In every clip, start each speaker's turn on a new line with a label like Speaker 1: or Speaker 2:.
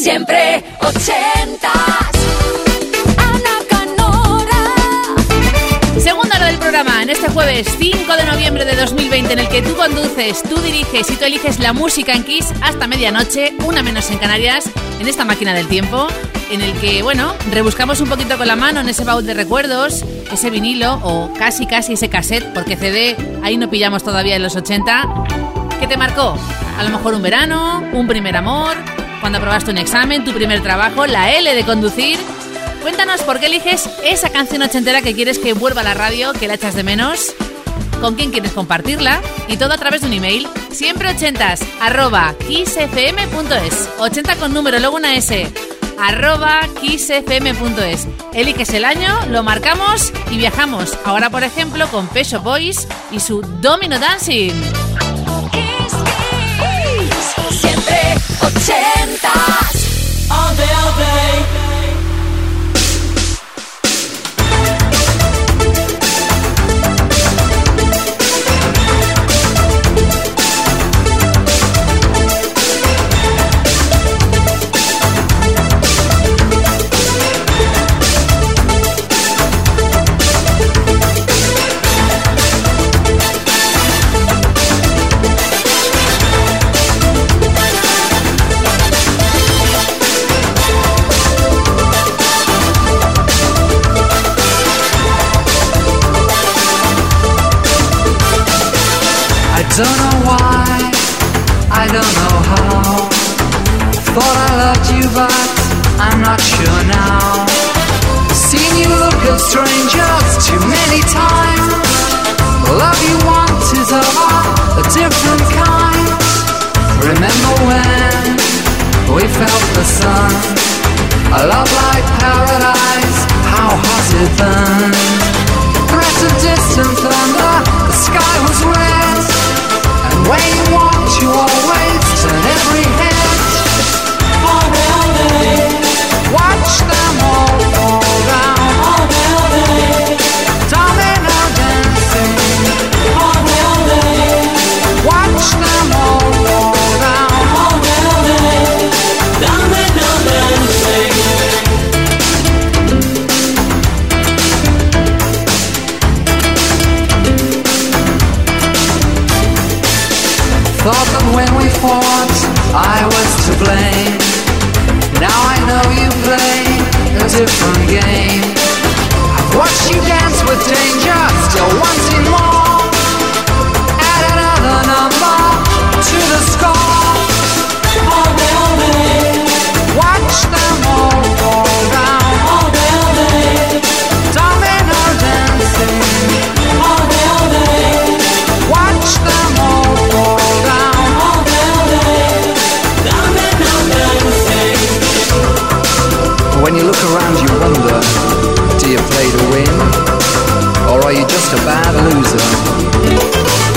Speaker 1: Siempre ochentas. Ana Canora.
Speaker 2: Segunda hora del programa, en este jueves 5 de noviembre de 2020, en el que tú conduces, tú diriges y tú eliges la música en Kiss hasta medianoche, una menos en Canarias, en esta máquina del tiempo, en el que, bueno, rebuscamos un poquito con la mano en ese baúl de recuerdos, ese vinilo o casi casi ese cassette, porque CD ahí no pillamos todavía en los 80. ¿Qué te marcó? A lo mejor un verano, un primer amor, cuando aprobaste un examen, tu primer trabajo, la L de conducir. Cuéntanos por qué eliges esa canción ochentera que quieres que vuelva a la radio, que la echas de menos, con quién quieres compartirla y todo a través de un email. Siempre ochentas, arroba kissfm.es. 80 con número, luego una S. arroba kissfm.es. Eliges el año, lo marcamos y viajamos. Ahora, por ejemplo, con Peso Boys y su Domino Dancing.
Speaker 1: Ochentas.
Speaker 3: All day, all day.
Speaker 4: Don't know why, I don't know how. Thought I loved you, but I'm not sure now. Seen you look at strangers too many times. The love you want is of a different kind. Remember when we felt the sun? A love like paradise, how hot it burned. Threat of distant thunder, the sky was red. When you want, you always When you look around, you wonder do you play to win? Or are you just a bad loser?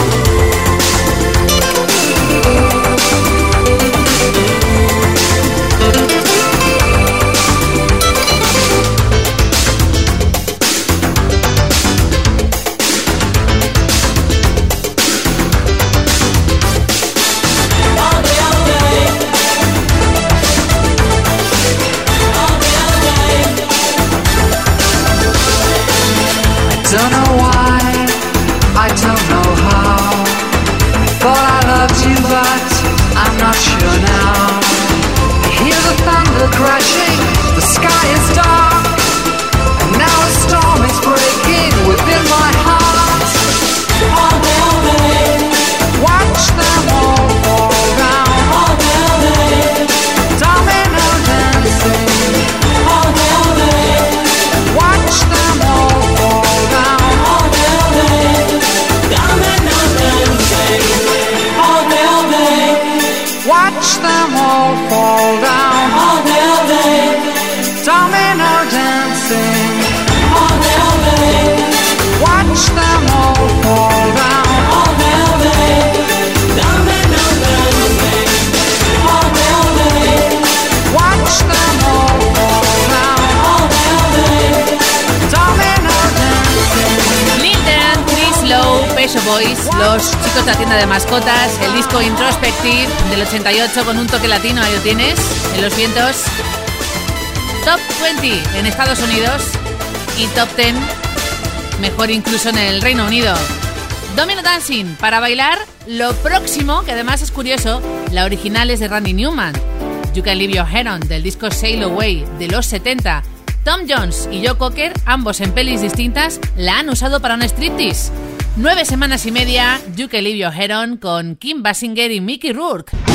Speaker 2: Los chicos de la tienda de mascotas, el disco Introspective del 88 con un toque latino, ahí lo tienes, en los vientos. Top 20 en Estados Unidos y Top 10, mejor incluso en el Reino Unido. Domino Dancing, para bailar, lo próximo, que además es curioso, la original es de Randy Newman. You Can Leave Your Head On, del disco Sail Away, de los 70. Tom Jones y Joe Cocker, ambos en pelis distintas, la han usado para un striptease. Nueve semanas y media, You Can Leave Your Head On con Kim Basinger y Mickey Rourke.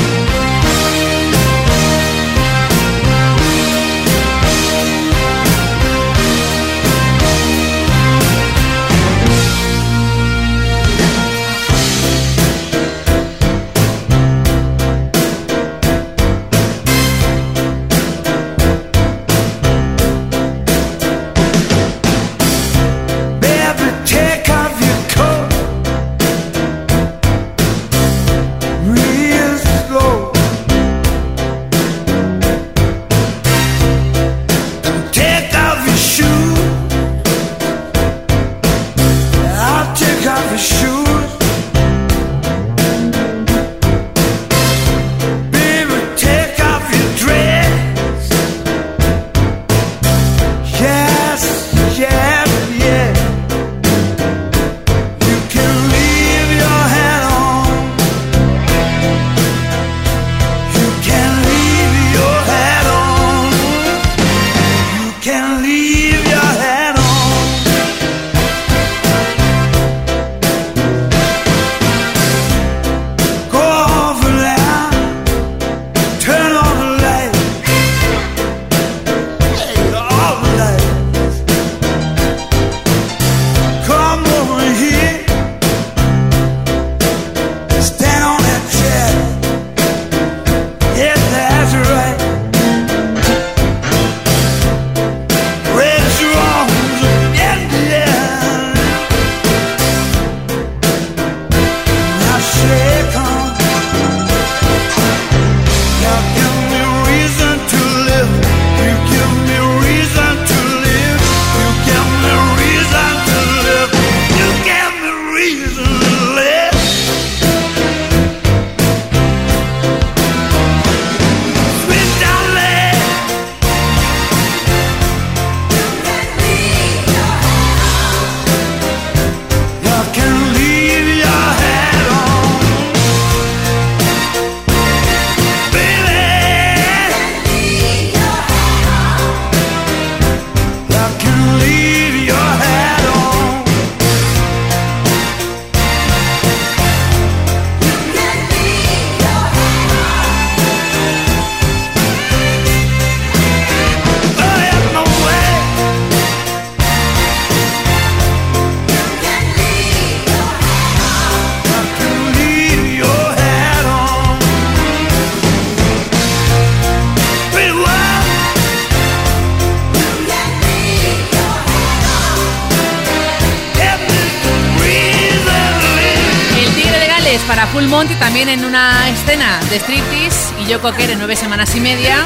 Speaker 2: Full Monty también en una escena de striptease y Joe Cocker en nueve semanas y media.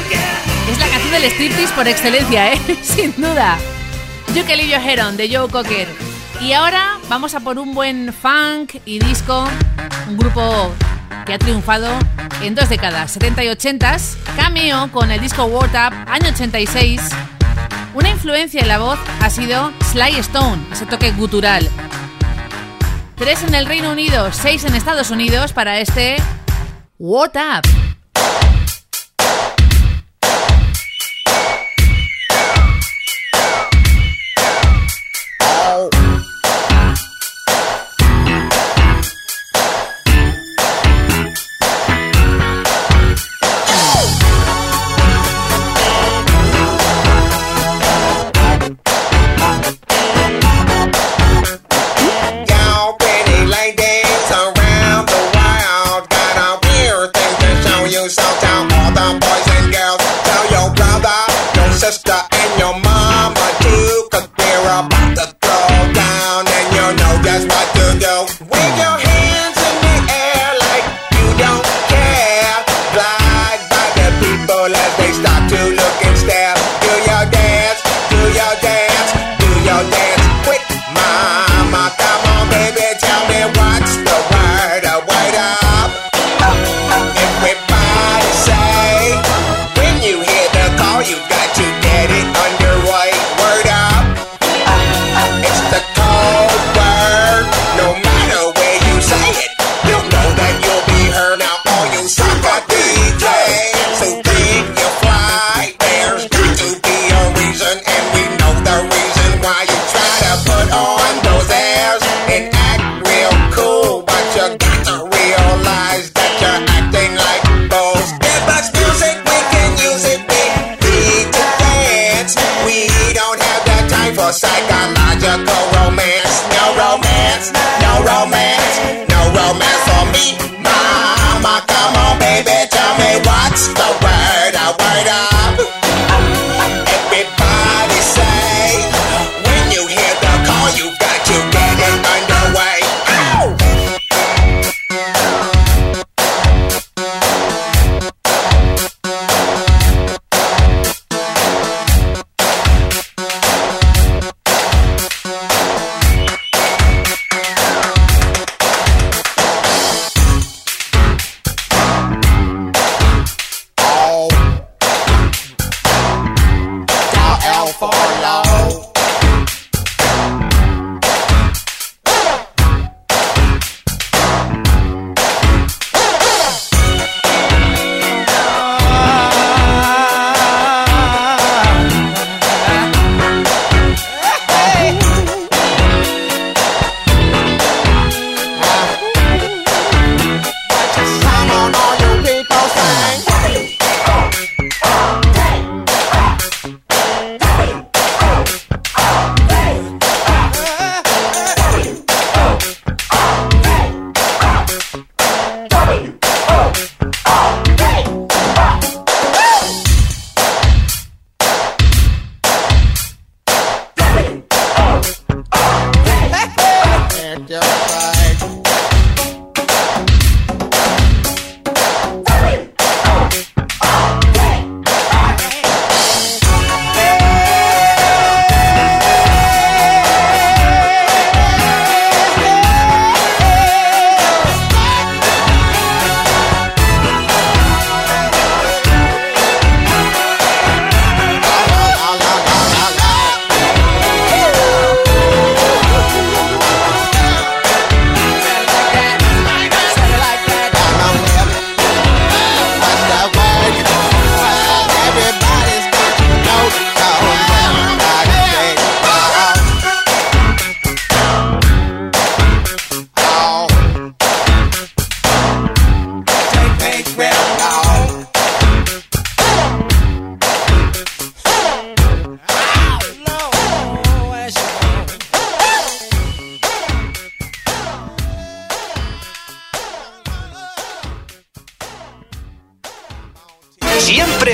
Speaker 2: Es la canción del striptease por excelencia, ¿eh? Sin duda. You Can Leave Your Head On de Joe Cocker. Y ahora vamos a por un buen funk y disco. Un grupo que ha triunfado en dos décadas, 70 y 80 Cameo con el disco World Up, año 86. Una influencia en la voz ha sido Sly Stone, ese toque gutural. Tres en el Reino Unido, seis en Estados Unidos para este What Up.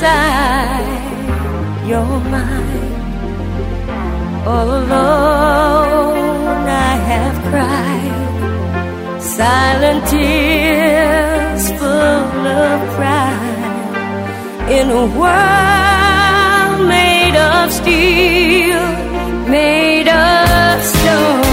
Speaker 5: Inside your mind. All alone, I have cried silent tears full of pride in a world made of steel, made of stone.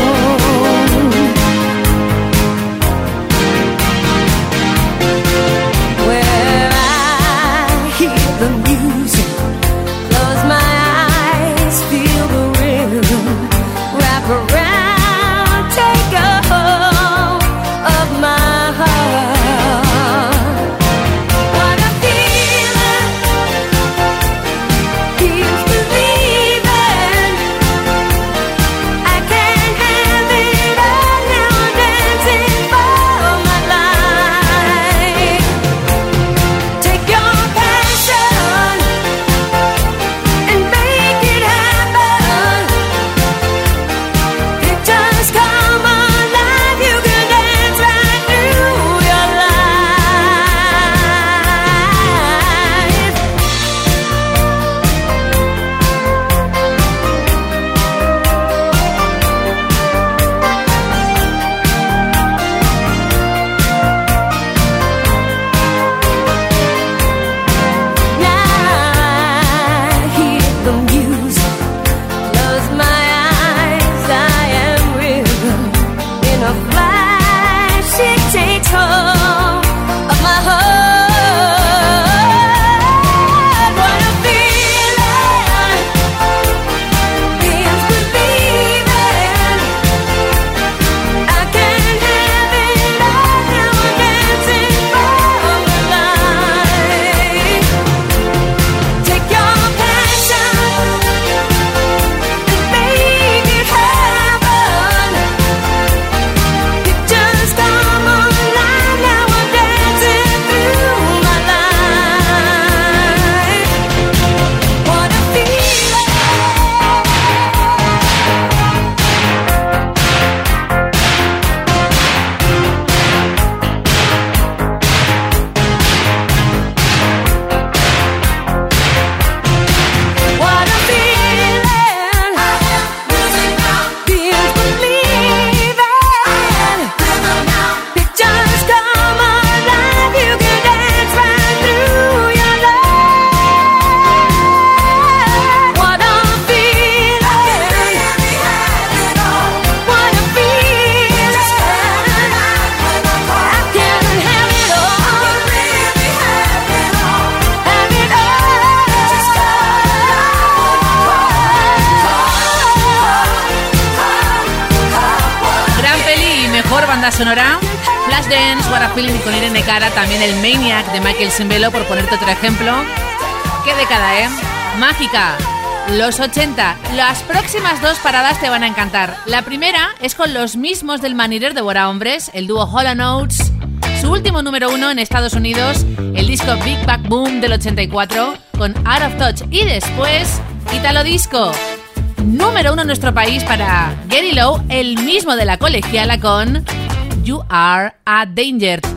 Speaker 5: Feeling
Speaker 2: con Irene Cara, también el Maniac de Michael Simbelo, por ponerte otro ejemplo. Qué década, ¿eh? Mágica. Los 80. Las próximas dos paradas te van a encantar. La primera es con los mismos del Manirer de Bora Hombres, el dúo Hollow Notes. Su último número uno en Estados Unidos, el disco Big Back Boom del 84, con Out of Touch. Y después, Italo Disco. Número uno en nuestro país para Gary Lowe, el mismo de la colegiala con You Are a Danger.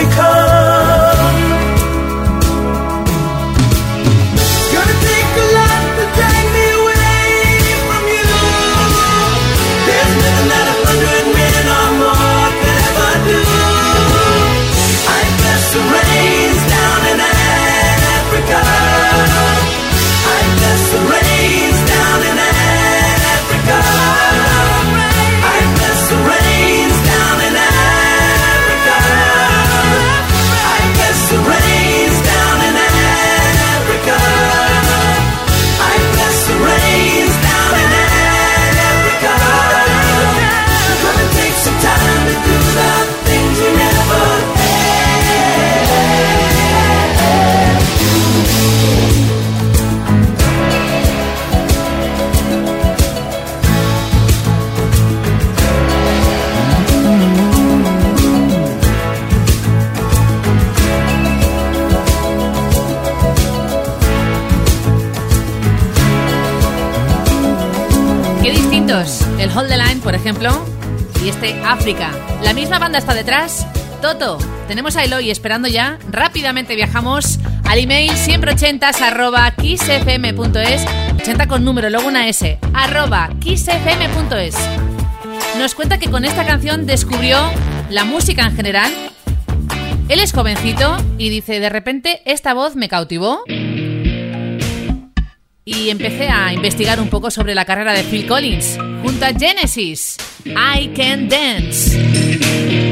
Speaker 6: por ejemplo, y este África. La misma banda está detrás, Toto. Tenemos a Eloy esperando ya. Rápidamente viajamos al email siempre 80 80 con número, luego una S, arroba Nos cuenta que con esta canción descubrió la música en general. Él es jovencito y dice, de repente esta voz me cautivó y empecé a investigar un poco sobre la carrera de Phil Collins junto a Genesis. I Can Dance.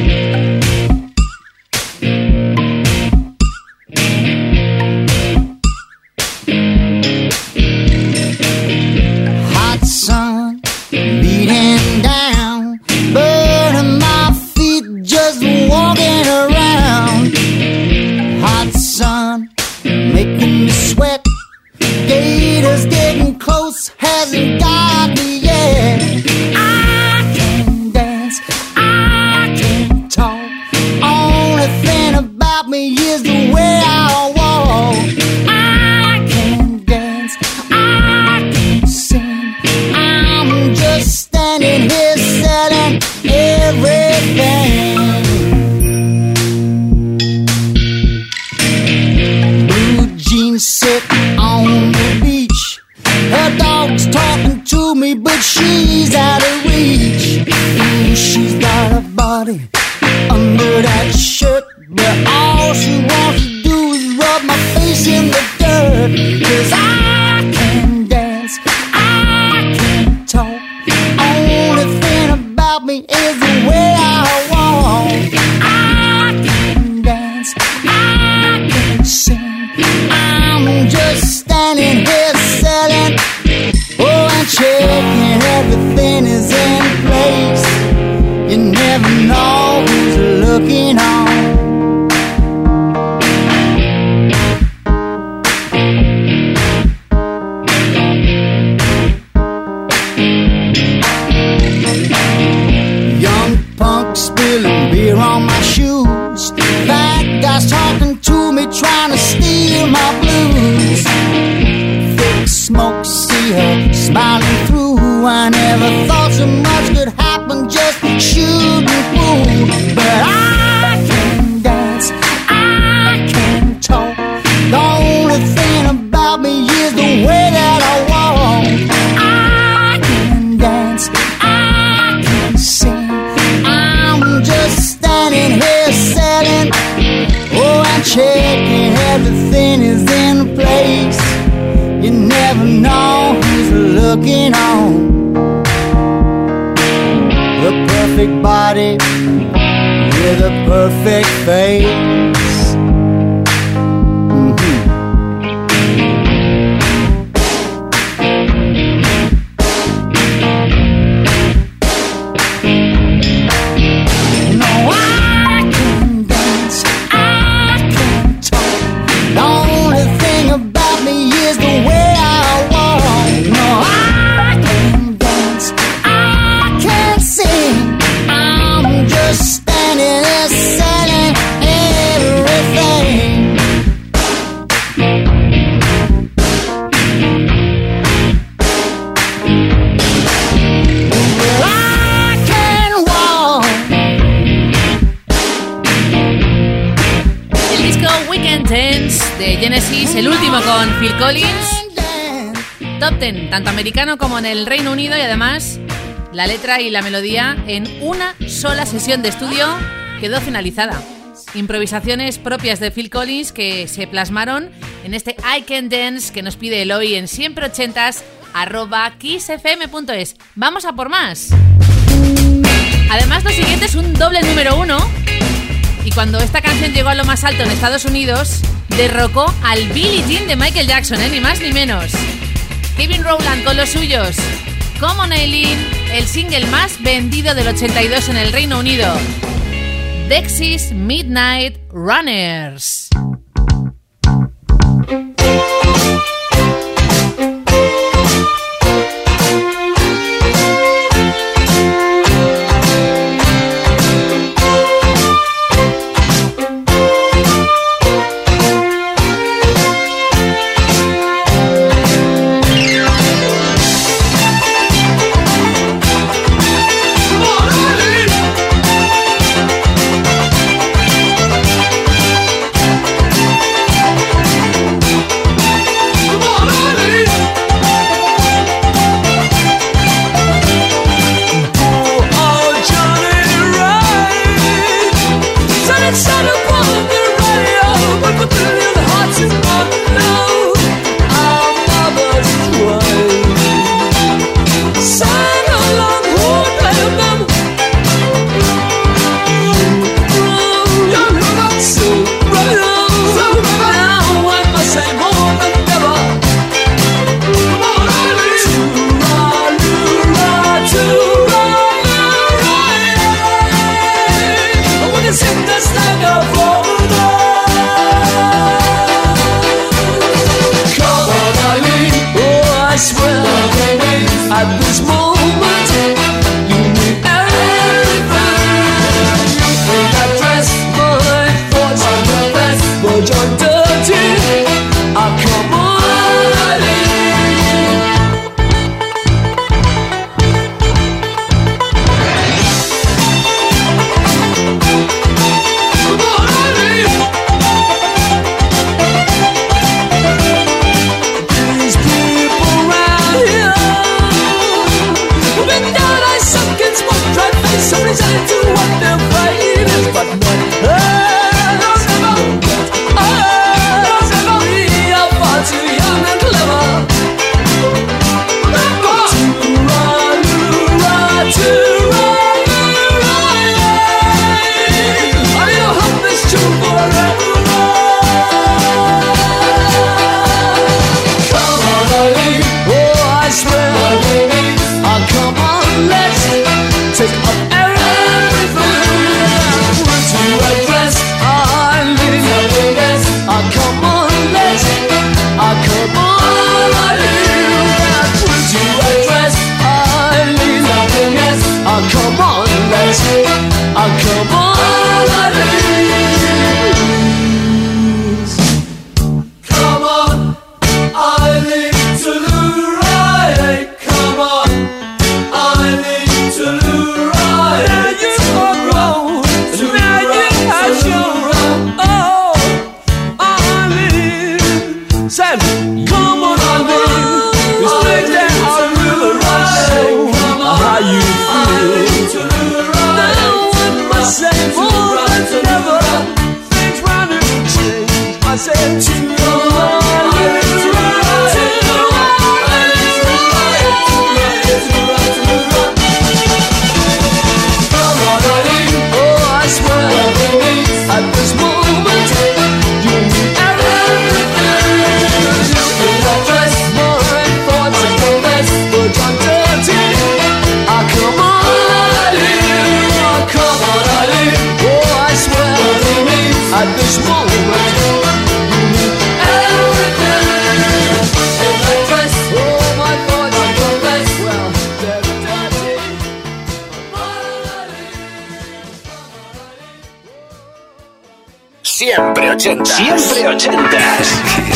Speaker 7: Genesis, el último con Phil Collins. Top 10, tanto americano como en el Reino Unido y además la letra y la melodía en una sola sesión de estudio quedó finalizada. Improvisaciones propias de Phil Collins que se plasmaron en este I Can Dance que nos pide Eloy en siempre ochentas arroba kissfm.es. Vamos a por más. Además, lo siguiente es un doble número uno. Y cuando esta canción llegó a lo más alto en Estados Unidos, derrocó al Billie Jean de Michael Jackson, ¿eh? ni más ni menos. Kevin Rowland con los suyos. Como Eileen, el single más vendido del 82 en el Reino Unido. Dexys Midnight Runners.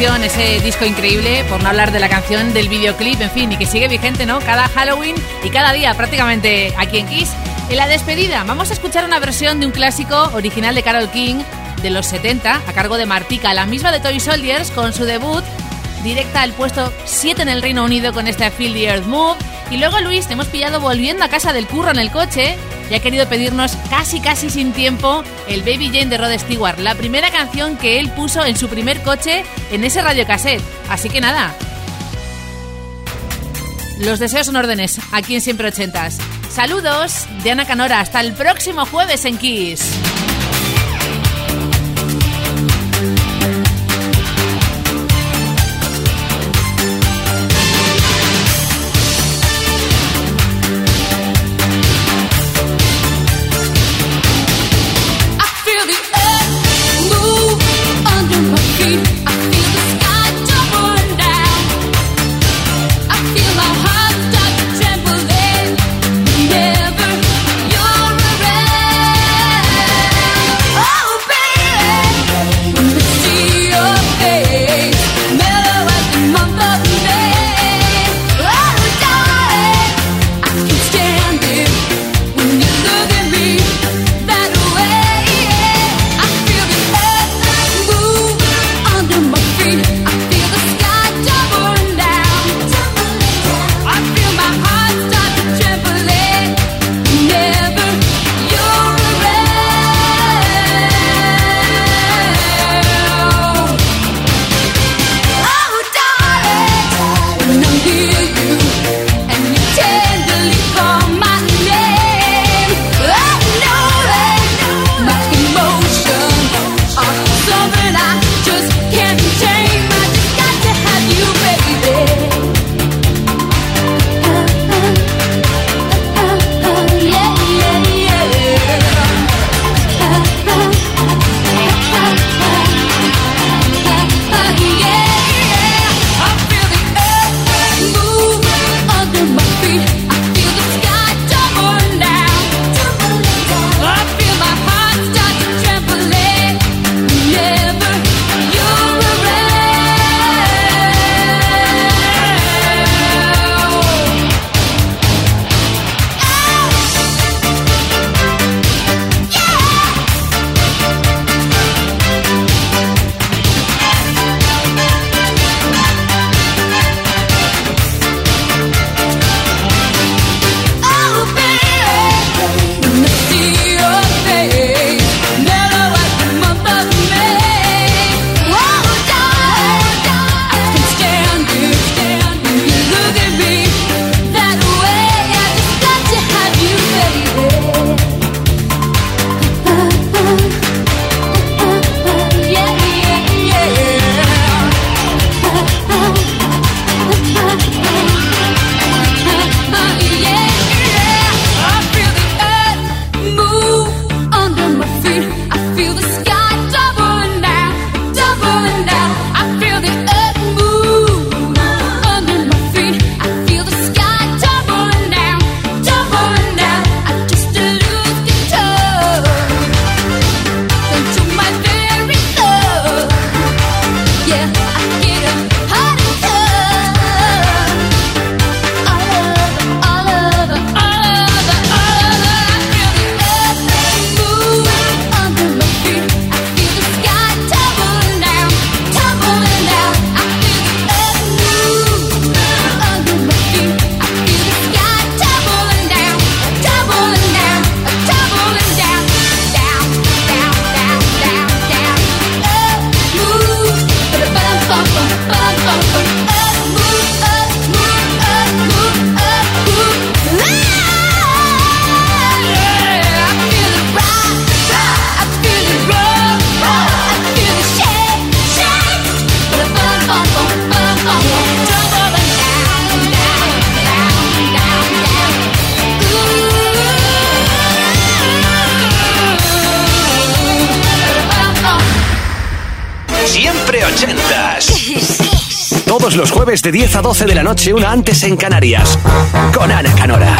Speaker 2: Producción, ese disco increíble, por no hablar de la canción, del videoclip, en fin, y que sigue vigente, ¿no? Cada Halloween y cada día prácticamente aquí en Kiss. En la despedida vamos a escuchar una versión de un clásico original de Carol King de los 70 a cargo de Martika, la misma de Toy Soldiers con su debut directa al puesto 7 en el Reino Unido con este Feel the Earth Move. Y luego Luis, te hemos pillado volviendo a casa del curro en el coche y ha querido pedirnos casi casi sin tiempo el Baby Jane de Rod Stewart, la primera canción que él puso en su primer coche en ese radiocassette. Así que nada. Los deseos son órdenes, aquí en Siempre Ochentas. Saludos de Ana Canora, hasta el próximo jueves en Kiss.
Speaker 8: de la noche, una antes en Canarias, con Ana Canora.